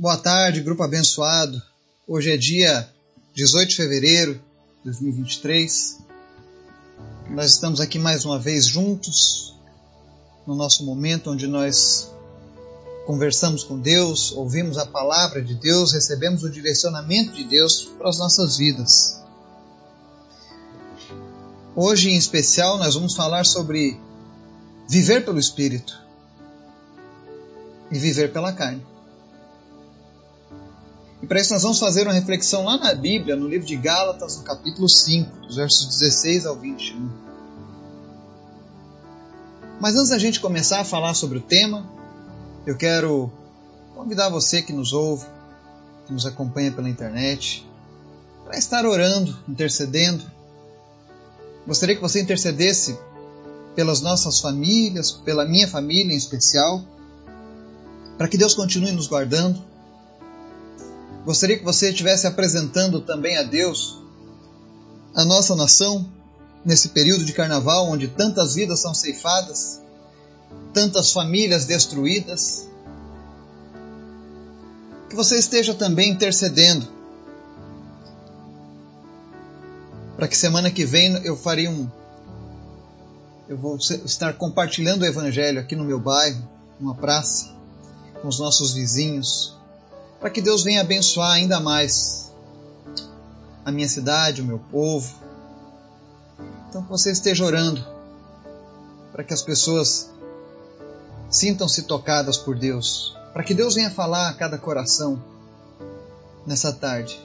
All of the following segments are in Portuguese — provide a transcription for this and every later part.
Boa tarde, grupo abençoado. Hoje é dia 18 de fevereiro de 2023. Nós estamos aqui mais uma vez juntos no nosso momento onde nós conversamos com Deus, ouvimos a palavra de Deus, recebemos o direcionamento de Deus para as nossas vidas. Hoje, em especial, nós vamos falar sobre viver pelo Espírito e viver pela carne. E para isso nós vamos fazer uma reflexão lá na Bíblia, no livro de Gálatas, no capítulo 5, dos versos 16 ao 21. Mas antes da gente começar a falar sobre o tema, eu quero convidar você que nos ouve, que nos acompanha pela internet, para estar orando, intercedendo. Gostaria que você intercedesse pelas nossas famílias, pela minha família em especial, para que Deus continue nos guardando Gostaria que você estivesse apresentando também a Deus a nossa nação nesse período de carnaval onde tantas vidas são ceifadas, tantas famílias destruídas. Que você esteja também intercedendo para que semana que vem eu farei um eu vou estar compartilhando o evangelho aqui no meu bairro, numa praça, com os nossos vizinhos, para que Deus venha abençoar ainda mais a minha cidade, o meu povo. Então que você esteja orando para que as pessoas sintam-se tocadas por Deus, para que Deus venha falar a cada coração nessa tarde.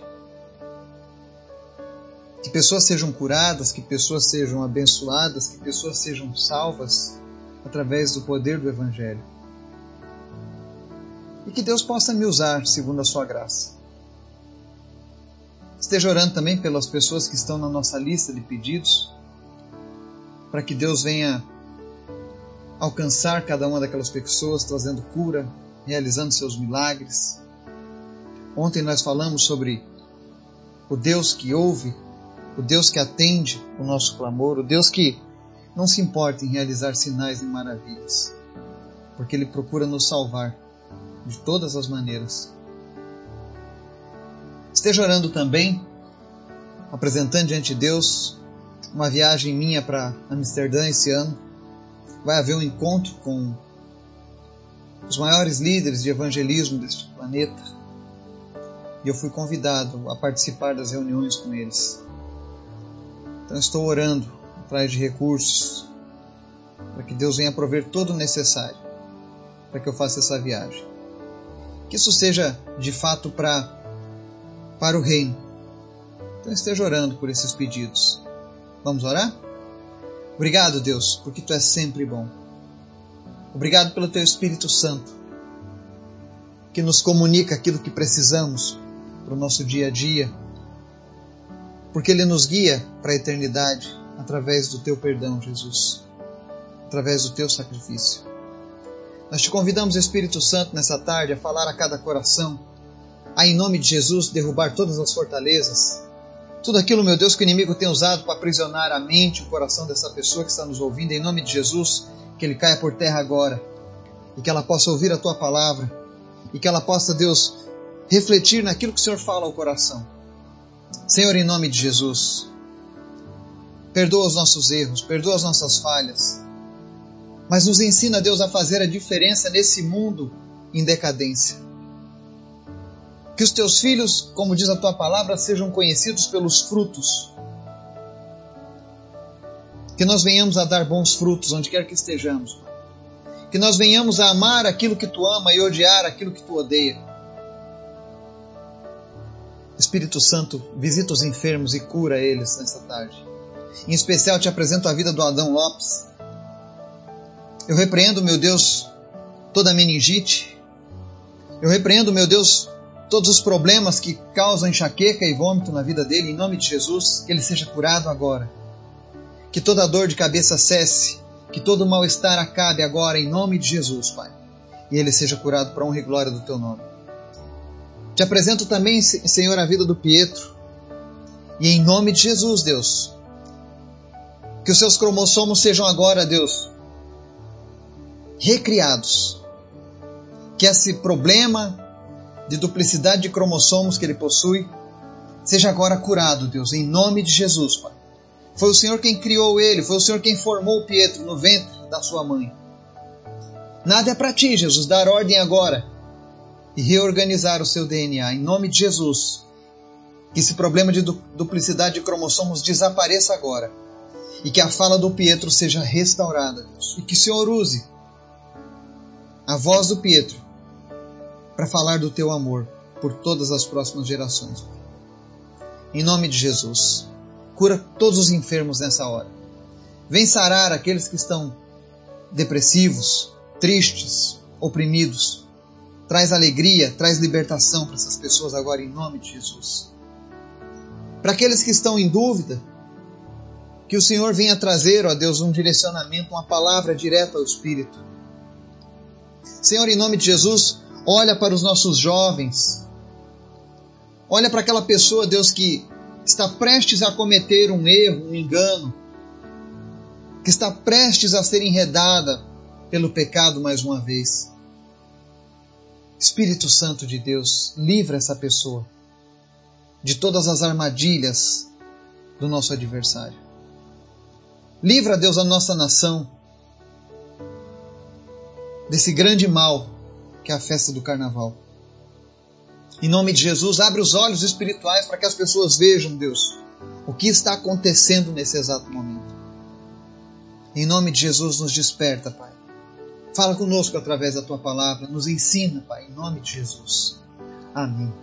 Que pessoas sejam curadas, que pessoas sejam abençoadas, que pessoas sejam salvas através do poder do Evangelho e que Deus possa me usar segundo a sua graça. Esteja orando também pelas pessoas que estão na nossa lista de pedidos, para que Deus venha alcançar cada uma daquelas pessoas, trazendo cura, realizando seus milagres. Ontem nós falamos sobre o Deus que ouve, o Deus que atende o nosso clamor, o Deus que não se importa em realizar sinais e maravilhas, porque Ele procura nos salvar de todas as maneiras. Esteja orando também, apresentando diante de Deus uma viagem minha para Amsterdã esse ano. Vai haver um encontro com os maiores líderes de evangelismo deste planeta. E eu fui convidado a participar das reuniões com eles. Então estou orando atrás de recursos para que Deus venha prover todo o necessário para que eu faça essa viagem. Que isso seja de fato para para o reino. Então esteja orando por esses pedidos. Vamos orar? Obrigado, Deus, porque tu és sempre bom. Obrigado pelo teu Espírito Santo, que nos comunica aquilo que precisamos para o nosso dia a dia, porque ele nos guia para a eternidade através do teu perdão, Jesus, através do teu sacrifício. Nós te convidamos, Espírito Santo, nessa tarde a falar a cada coração, a em nome de Jesus derrubar todas as fortalezas, tudo aquilo, meu Deus, que o inimigo tem usado para aprisionar a mente, o coração dessa pessoa que está nos ouvindo, em nome de Jesus, que ele caia por terra agora. E que ela possa ouvir a tua palavra. E que ela possa, Deus, refletir naquilo que o Senhor fala ao coração. Senhor, em nome de Jesus, perdoa os nossos erros, perdoa as nossas falhas mas nos ensina, Deus, a fazer a diferença nesse mundo em decadência. Que os teus filhos, como diz a tua palavra, sejam conhecidos pelos frutos. Que nós venhamos a dar bons frutos onde quer que estejamos. Que nós venhamos a amar aquilo que tu ama e odiar aquilo que tu odeia. Espírito Santo, visita os enfermos e cura eles nesta tarde. Em especial te apresento a vida do Adão Lopes eu repreendo, meu Deus, toda meningite. Eu repreendo, meu Deus, todos os problemas que causam enxaqueca e vômito na vida dele, em nome de Jesus, que ele seja curado agora. Que toda dor de cabeça cesse, que todo mal-estar acabe agora, em nome de Jesus, Pai. E ele seja curado para honra e glória do teu nome. Te apresento também, Senhor, a vida do Pietro. E em nome de Jesus, Deus, que os seus cromossomos sejam agora, Deus, recriados. Que esse problema de duplicidade de cromossomos que ele possui, seja agora curado, Deus, em nome de Jesus, Pai. Foi o Senhor quem criou ele, foi o Senhor quem formou Pietro no ventre da sua mãe. Nada é para ti, Jesus, dar ordem agora e reorganizar o seu DNA, em nome de Jesus. Que esse problema de duplicidade de cromossomos desapareça agora e que a fala do Pietro seja restaurada, Deus. E que o Senhor use a voz do Pietro para falar do teu amor por todas as próximas gerações. Em nome de Jesus, cura todos os enfermos nessa hora. Vem sarar aqueles que estão depressivos, tristes, oprimidos. Traz alegria, traz libertação para essas pessoas agora em nome de Jesus. Para aqueles que estão em dúvida, que o Senhor venha trazer, ó Deus, um direcionamento, uma palavra direta ao Espírito. Senhor, em nome de Jesus, olha para os nossos jovens. Olha para aquela pessoa, Deus, que está prestes a cometer um erro, um engano, que está prestes a ser enredada pelo pecado mais uma vez. Espírito Santo de Deus, livra essa pessoa de todas as armadilhas do nosso adversário. Livra, Deus, a nossa nação desse grande mal que é a festa do carnaval. Em nome de Jesus, abre os olhos espirituais para que as pessoas vejam, Deus, o que está acontecendo nesse exato momento. Em nome de Jesus, nos desperta, Pai. Fala conosco através da tua palavra, nos ensina, Pai, em nome de Jesus. Amém.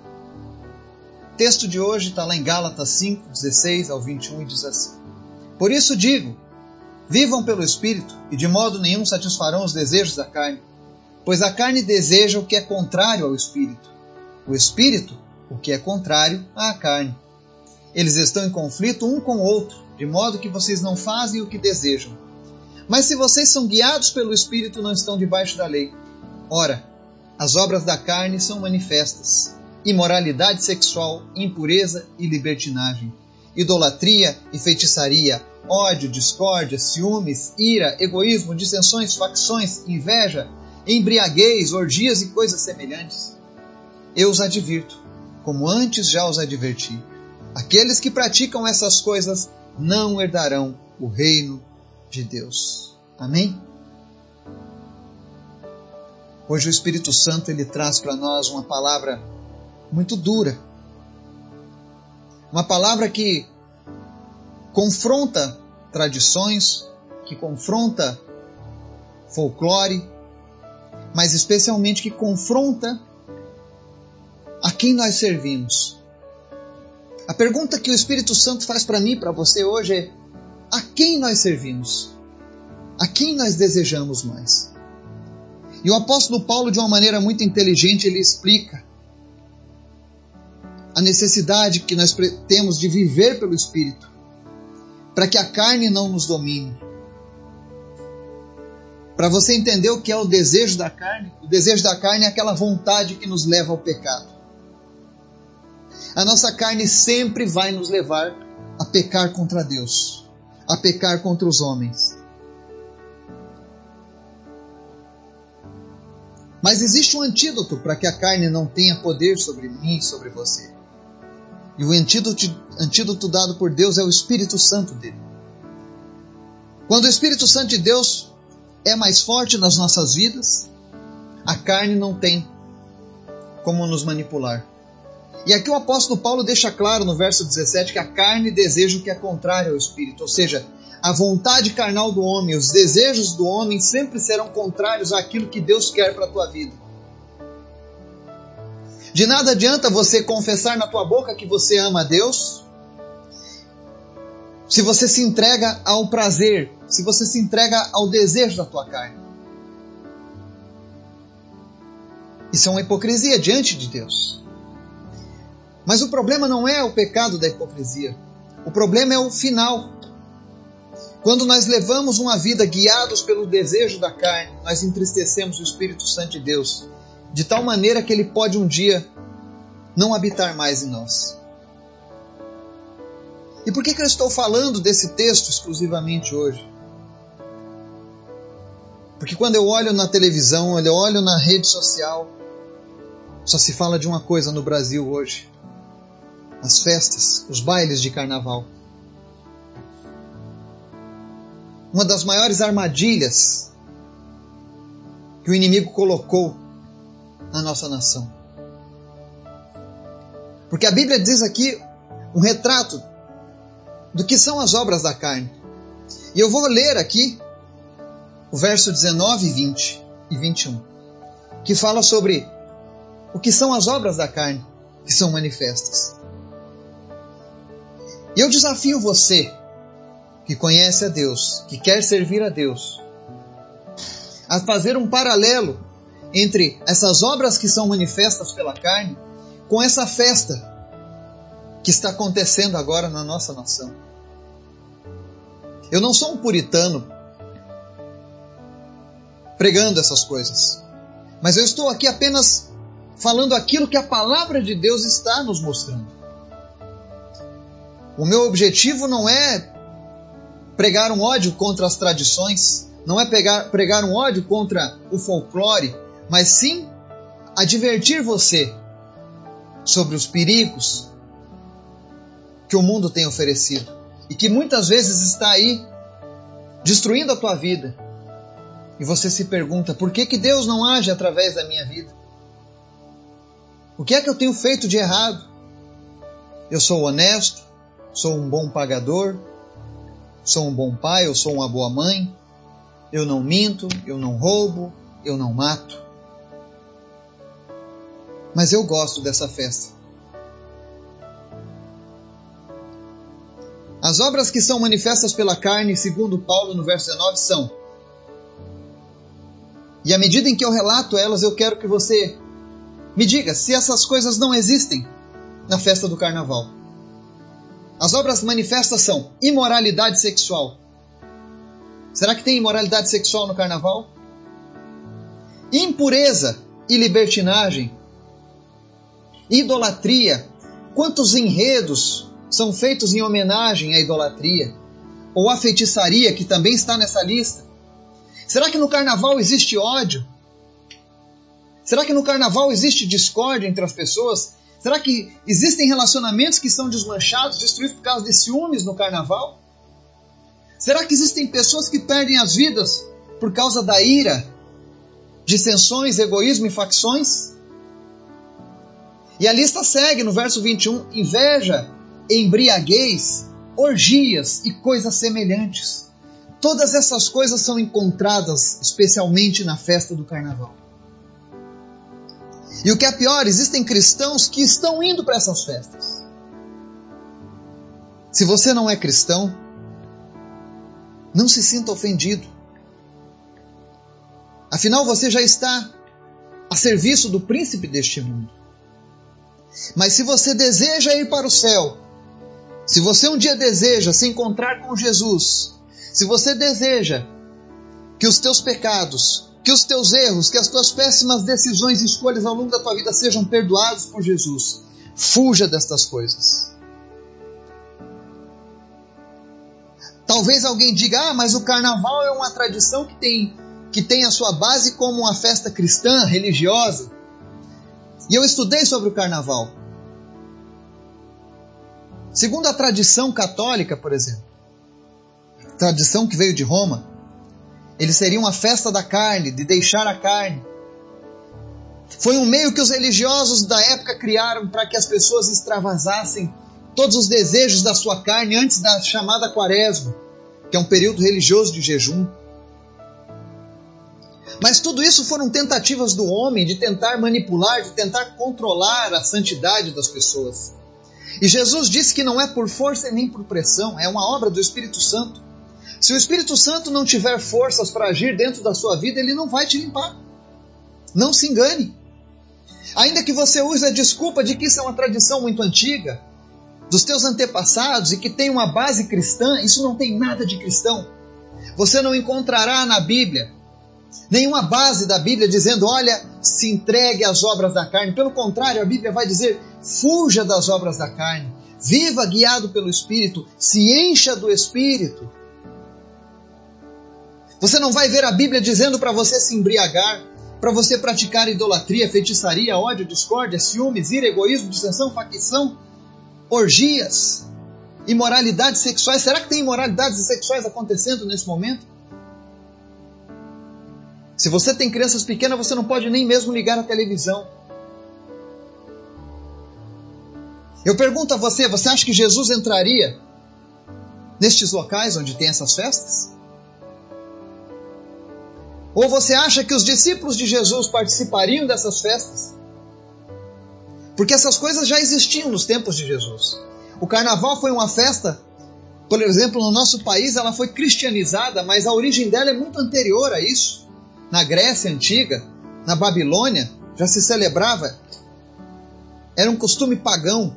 O texto de hoje está lá em Gálatas 5, 16 ao 21 e diz assim: Por isso digo, Vivam pelo Espírito e de modo nenhum satisfarão os desejos da carne, pois a carne deseja o que é contrário ao Espírito, o Espírito o que é contrário à carne. Eles estão em conflito um com o outro, de modo que vocês não fazem o que desejam. Mas se vocês são guiados pelo Espírito, não estão debaixo da lei. Ora, as obras da carne são manifestas: imoralidade sexual, impureza e libertinagem, idolatria e feitiçaria ódio, discórdia, ciúmes, ira, egoísmo, dissensões, facções, inveja, embriaguez, orgias e coisas semelhantes. Eu os advirto, como antes já os adverti: aqueles que praticam essas coisas não herdarão o reino de Deus. Amém? Hoje o Espírito Santo ele traz para nós uma palavra muito dura. Uma palavra que confronta tradições, que confronta folclore, mas especialmente que confronta a quem nós servimos. A pergunta que o Espírito Santo faz para mim, para você hoje é: a quem nós servimos? A quem nós desejamos mais? E o apóstolo Paulo, de uma maneira muito inteligente, ele explica a necessidade que nós temos de viver pelo Espírito para que a carne não nos domine. Para você entender o que é o desejo da carne, o desejo da carne é aquela vontade que nos leva ao pecado. A nossa carne sempre vai nos levar a pecar contra Deus, a pecar contra os homens. Mas existe um antídoto para que a carne não tenha poder sobre mim e sobre você. E o antídoto, antídoto dado por Deus é o Espírito Santo dele. Quando o Espírito Santo de Deus é mais forte nas nossas vidas, a carne não tem como nos manipular. E aqui o apóstolo Paulo deixa claro no verso 17 que a carne deseja o que é contrário ao espírito, ou seja, a vontade carnal do homem, os desejos do homem sempre serão contrários àquilo que Deus quer para a tua vida. De nada adianta você confessar na tua boca que você ama a Deus, se você se entrega ao prazer, se você se entrega ao desejo da tua carne. Isso é uma hipocrisia diante de Deus. Mas o problema não é o pecado da hipocrisia. O problema é o final. Quando nós levamos uma vida guiados pelo desejo da carne, nós entristecemos o Espírito Santo de Deus de tal maneira que ele pode um dia não habitar mais em nós. E por que, que eu estou falando desse texto exclusivamente hoje? Porque quando eu olho na televisão, eu olho na rede social, Só se fala de uma coisa no Brasil hoje: as festas, os bailes de carnaval. Uma das maiores armadilhas que o inimigo colocou na nossa nação. Porque a Bíblia diz aqui um retrato do que são as obras da carne. E eu vou ler aqui o verso 19, 20 e 21, que fala sobre o que são as obras da carne que são manifestas. E eu desafio você, que conhece a Deus, que quer servir a Deus, a fazer um paralelo entre essas obras que são manifestas pela carne com essa festa que está acontecendo agora na nossa nação. Eu não sou um puritano pregando essas coisas, mas eu estou aqui apenas falando aquilo que a palavra de Deus está nos mostrando. O meu objetivo não é pregar um ódio contra as tradições, não é pegar, pregar um ódio contra o folclore, mas sim advertir você sobre os perigos que o mundo tem oferecido e que muitas vezes está aí destruindo a tua vida. E você se pergunta: por que, que Deus não age através da minha vida? O que é que eu tenho feito de errado? Eu sou honesto, sou um bom pagador, sou um bom pai, eu sou uma boa mãe, eu não minto, eu não roubo, eu não mato. Mas eu gosto dessa festa. As obras que são manifestas pela carne, segundo Paulo no verso 19, são. E à medida em que eu relato elas, eu quero que você me diga se essas coisas não existem na festa do carnaval. As obras manifestas são imoralidade sexual. Será que tem imoralidade sexual no carnaval? Impureza e libertinagem. Idolatria. Quantos enredos são feitos em homenagem à idolatria? Ou à feitiçaria, que também está nessa lista? Será que no carnaval existe ódio? Será que no carnaval existe discórdia entre as pessoas? Será que existem relacionamentos que são desmanchados, destruídos por causa de ciúmes no carnaval? Será que existem pessoas que perdem as vidas por causa da ira, dissensões, egoísmo e facções? E a lista segue no verso 21: inveja, embriaguez, orgias e coisas semelhantes. Todas essas coisas são encontradas especialmente na festa do carnaval. E o que é pior, existem cristãos que estão indo para essas festas. Se você não é cristão, não se sinta ofendido. Afinal, você já está a serviço do príncipe deste mundo. Mas se você deseja ir para o céu, se você um dia deseja se encontrar com Jesus, se você deseja que os teus pecados que os teus erros, que as tuas péssimas decisões e escolhas ao longo da tua vida sejam perdoados por Jesus. Fuja destas coisas. Talvez alguém diga: "Ah, mas o carnaval é uma tradição que tem que tem a sua base como uma festa cristã, religiosa". E eu estudei sobre o carnaval. Segundo a tradição católica, por exemplo, tradição que veio de Roma, ele seria uma festa da carne, de deixar a carne. Foi um meio que os religiosos da época criaram para que as pessoas extravasassem todos os desejos da sua carne antes da chamada quaresma, que é um período religioso de jejum. Mas tudo isso foram tentativas do homem de tentar manipular, de tentar controlar a santidade das pessoas. E Jesus disse que não é por força nem por pressão, é uma obra do Espírito Santo. Se o Espírito Santo não tiver forças para agir dentro da sua vida, ele não vai te limpar. Não se engane. Ainda que você use a desculpa de que isso é uma tradição muito antiga, dos teus antepassados e que tem uma base cristã, isso não tem nada de cristão. Você não encontrará na Bíblia nenhuma base da Bíblia dizendo, olha, se entregue às obras da carne. Pelo contrário, a Bíblia vai dizer, fuja das obras da carne, viva guiado pelo Espírito, se encha do Espírito. Você não vai ver a Bíblia dizendo para você se embriagar. para você praticar idolatria, feitiçaria, ódio, discórdia, ciúmes, ira, egoísmo, dissensão, facção, orgias, imoralidades sexuais. Será que tem imoralidades sexuais acontecendo nesse momento? Se você tem crianças pequenas, você não pode nem mesmo ligar a televisão. Eu pergunto a você: você acha que Jesus entraria nestes locais onde tem essas festas? Ou você acha que os discípulos de Jesus participariam dessas festas? Porque essas coisas já existiam nos tempos de Jesus. O carnaval foi uma festa, por exemplo, no nosso país ela foi cristianizada, mas a origem dela é muito anterior a isso. Na Grécia antiga, na Babilônia, já se celebrava. Era um costume pagão.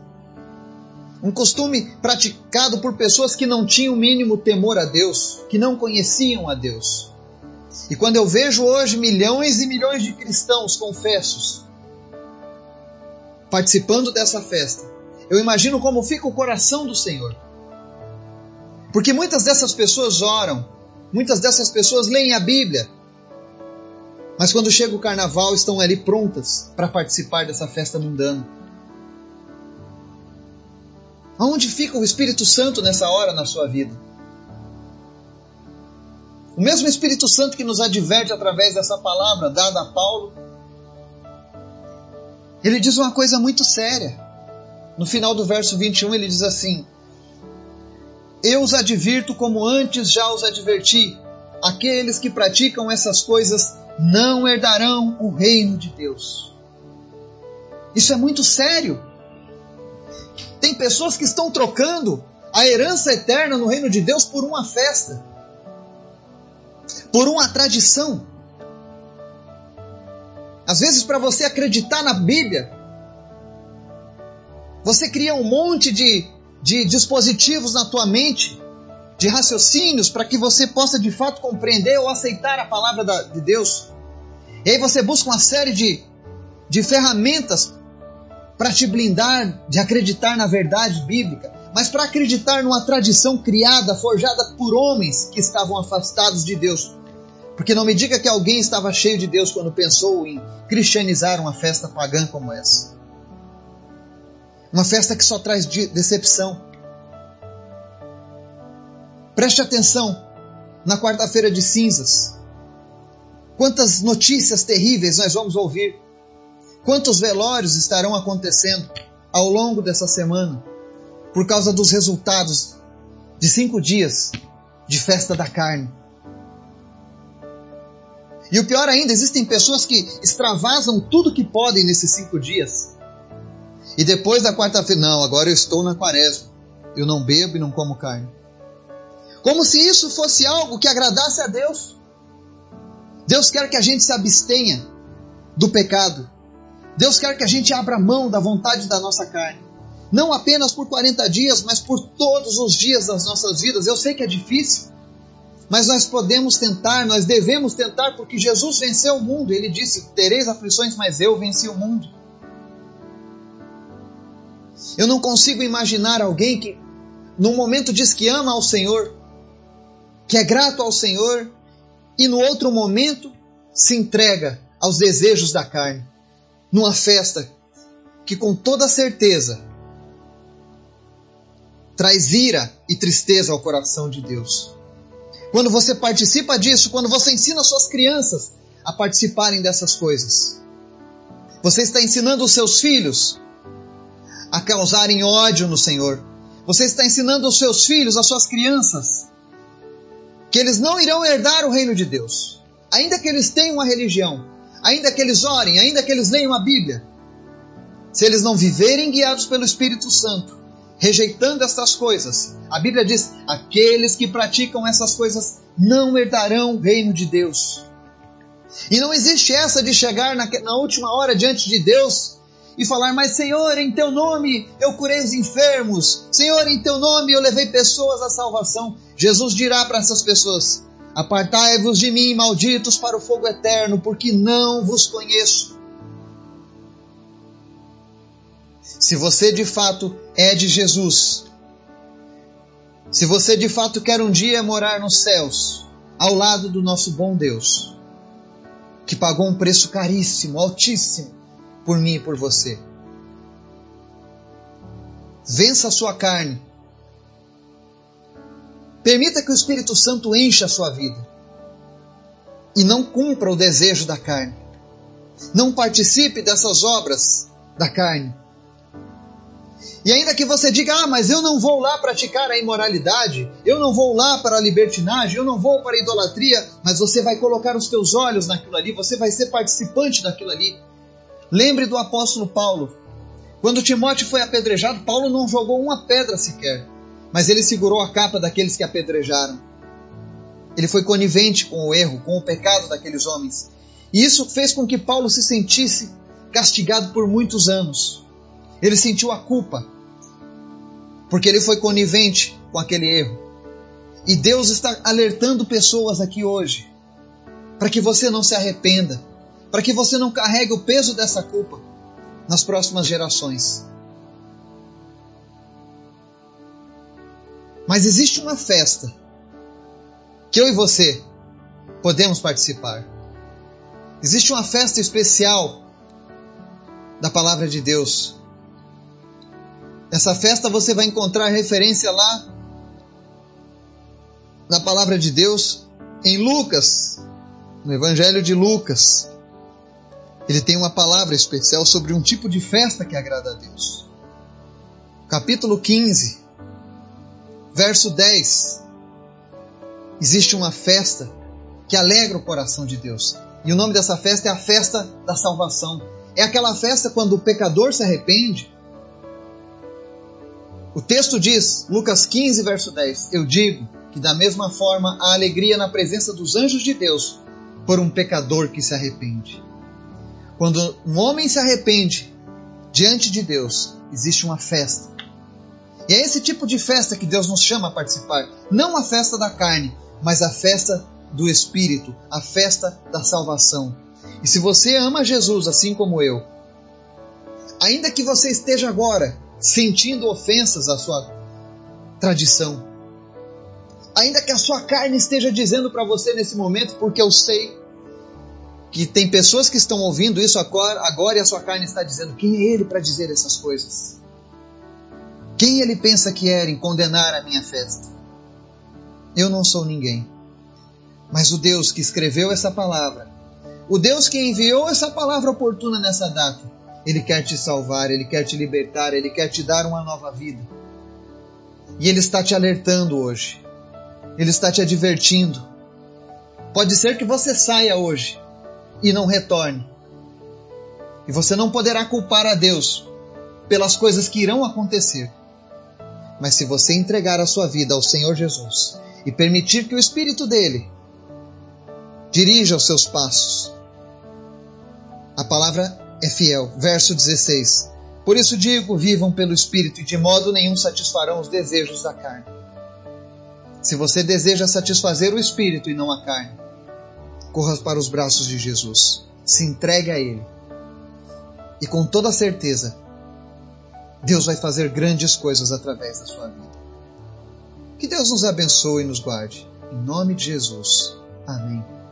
Um costume praticado por pessoas que não tinham o mínimo temor a Deus, que não conheciam a Deus. E quando eu vejo hoje milhões e milhões de cristãos confessos participando dessa festa, eu imagino como fica o coração do Senhor. Porque muitas dessas pessoas oram, muitas dessas pessoas leem a Bíblia, mas quando chega o carnaval estão ali prontas para participar dessa festa mundana. Aonde fica o Espírito Santo nessa hora na sua vida? O mesmo Espírito Santo que nos adverte através dessa palavra dada a Paulo, ele diz uma coisa muito séria. No final do verso 21, ele diz assim: Eu os advirto como antes já os adverti. Aqueles que praticam essas coisas não herdarão o reino de Deus. Isso é muito sério. Tem pessoas que estão trocando a herança eterna no reino de Deus por uma festa por uma tradição. Às vezes, para você acreditar na Bíblia, você cria um monte de, de dispositivos na tua mente, de raciocínios, para que você possa de fato compreender ou aceitar a palavra da, de Deus. E aí você busca uma série de, de ferramentas para te blindar de acreditar na verdade bíblica, mas para acreditar numa tradição criada, forjada por homens que estavam afastados de Deus. Porque não me diga que alguém estava cheio de Deus quando pensou em cristianizar uma festa pagã como essa. Uma festa que só traz decepção. Preste atenção na quarta-feira de cinzas. Quantas notícias terríveis nós vamos ouvir. Quantos velórios estarão acontecendo ao longo dessa semana por causa dos resultados de cinco dias de festa da carne e o pior ainda, existem pessoas que extravasam tudo que podem nesses cinco dias. E depois da quarta-feira, não, agora eu estou na quaresma. Eu não bebo e não como carne. Como se isso fosse algo que agradasse a Deus. Deus quer que a gente se abstenha do pecado. Deus quer que a gente abra mão da vontade da nossa carne. Não apenas por 40 dias, mas por todos os dias das nossas vidas. Eu sei que é difícil. Mas nós podemos tentar, nós devemos tentar, porque Jesus venceu o mundo. Ele disse: Tereis aflições, mas eu venci o mundo. Eu não consigo imaginar alguém que, num momento, diz que ama ao Senhor, que é grato ao Senhor, e no outro momento se entrega aos desejos da carne, numa festa que, com toda certeza, traz ira e tristeza ao coração de Deus. Quando você participa disso, quando você ensina suas crianças a participarem dessas coisas, você está ensinando os seus filhos a causarem ódio no Senhor. Você está ensinando os seus filhos, as suas crianças, que eles não irão herdar o reino de Deus, ainda que eles tenham uma religião, ainda que eles orem, ainda que eles leiam a Bíblia. Se eles não viverem guiados pelo Espírito Santo, rejeitando estas coisas. A Bíblia diz: aqueles que praticam essas coisas não herdarão o reino de Deus. E não existe essa de chegar na, na última hora diante de Deus e falar: Mas Senhor, em teu nome eu curei os enfermos, Senhor, em teu nome eu levei pessoas à salvação. Jesus dirá para essas pessoas: Apartai-vos de mim, malditos, para o fogo eterno, porque não vos conheço. Se você de fato é de Jesus, se você de fato quer um dia morar nos céus, ao lado do nosso bom Deus, que pagou um preço caríssimo, altíssimo, por mim e por você. Vença a sua carne. Permita que o Espírito Santo encha a sua vida. E não cumpra o desejo da carne. Não participe dessas obras da carne. E ainda que você diga, ah, mas eu não vou lá praticar a imoralidade, eu não vou lá para a libertinagem, eu não vou para a idolatria, mas você vai colocar os teus olhos naquilo ali, você vai ser participante daquilo ali. Lembre do apóstolo Paulo. Quando Timóteo foi apedrejado, Paulo não jogou uma pedra sequer, mas ele segurou a capa daqueles que apedrejaram. Ele foi conivente com o erro, com o pecado daqueles homens. E isso fez com que Paulo se sentisse castigado por muitos anos. Ele sentiu a culpa, porque ele foi conivente com aquele erro. E Deus está alertando pessoas aqui hoje para que você não se arrependa, para que você não carregue o peso dessa culpa nas próximas gerações. Mas existe uma festa que eu e você podemos participar. Existe uma festa especial da palavra de Deus Nessa festa você vai encontrar referência lá na palavra de Deus em Lucas, no Evangelho de Lucas. Ele tem uma palavra especial sobre um tipo de festa que agrada a Deus. Capítulo 15, verso 10. Existe uma festa que alegra o coração de Deus. E o nome dessa festa é a festa da salvação. É aquela festa quando o pecador se arrepende o texto diz, Lucas 15, verso 10: Eu digo que da mesma forma há alegria na presença dos anjos de Deus por um pecador que se arrepende. Quando um homem se arrepende diante de Deus, existe uma festa. E é esse tipo de festa que Deus nos chama a participar. Não a festa da carne, mas a festa do Espírito, a festa da salvação. E se você ama Jesus assim como eu, ainda que você esteja agora sentindo ofensas à sua tradição. Ainda que a sua carne esteja dizendo para você nesse momento, porque eu sei que tem pessoas que estão ouvindo isso agora, agora e a sua carne está dizendo: quem é ele para dizer essas coisas? Quem ele pensa que era em condenar a minha festa? Eu não sou ninguém. Mas o Deus que escreveu essa palavra, o Deus que enviou essa palavra oportuna nessa data, ele quer te salvar, Ele quer te libertar, Ele quer te dar uma nova vida. E Ele está te alertando hoje. Ele está te advertindo. Pode ser que você saia hoje e não retorne. E você não poderá culpar a Deus pelas coisas que irão acontecer. Mas se você entregar a sua vida ao Senhor Jesus e permitir que o Espírito dele dirija os seus passos, a palavra é fiel. Verso 16. Por isso digo: vivam pelo Espírito e de modo nenhum satisfarão os desejos da carne. Se você deseja satisfazer o Espírito e não a carne, corra para os braços de Jesus. Se entregue a Ele. E com toda certeza, Deus vai fazer grandes coisas através da sua vida. Que Deus nos abençoe e nos guarde. Em nome de Jesus. Amém.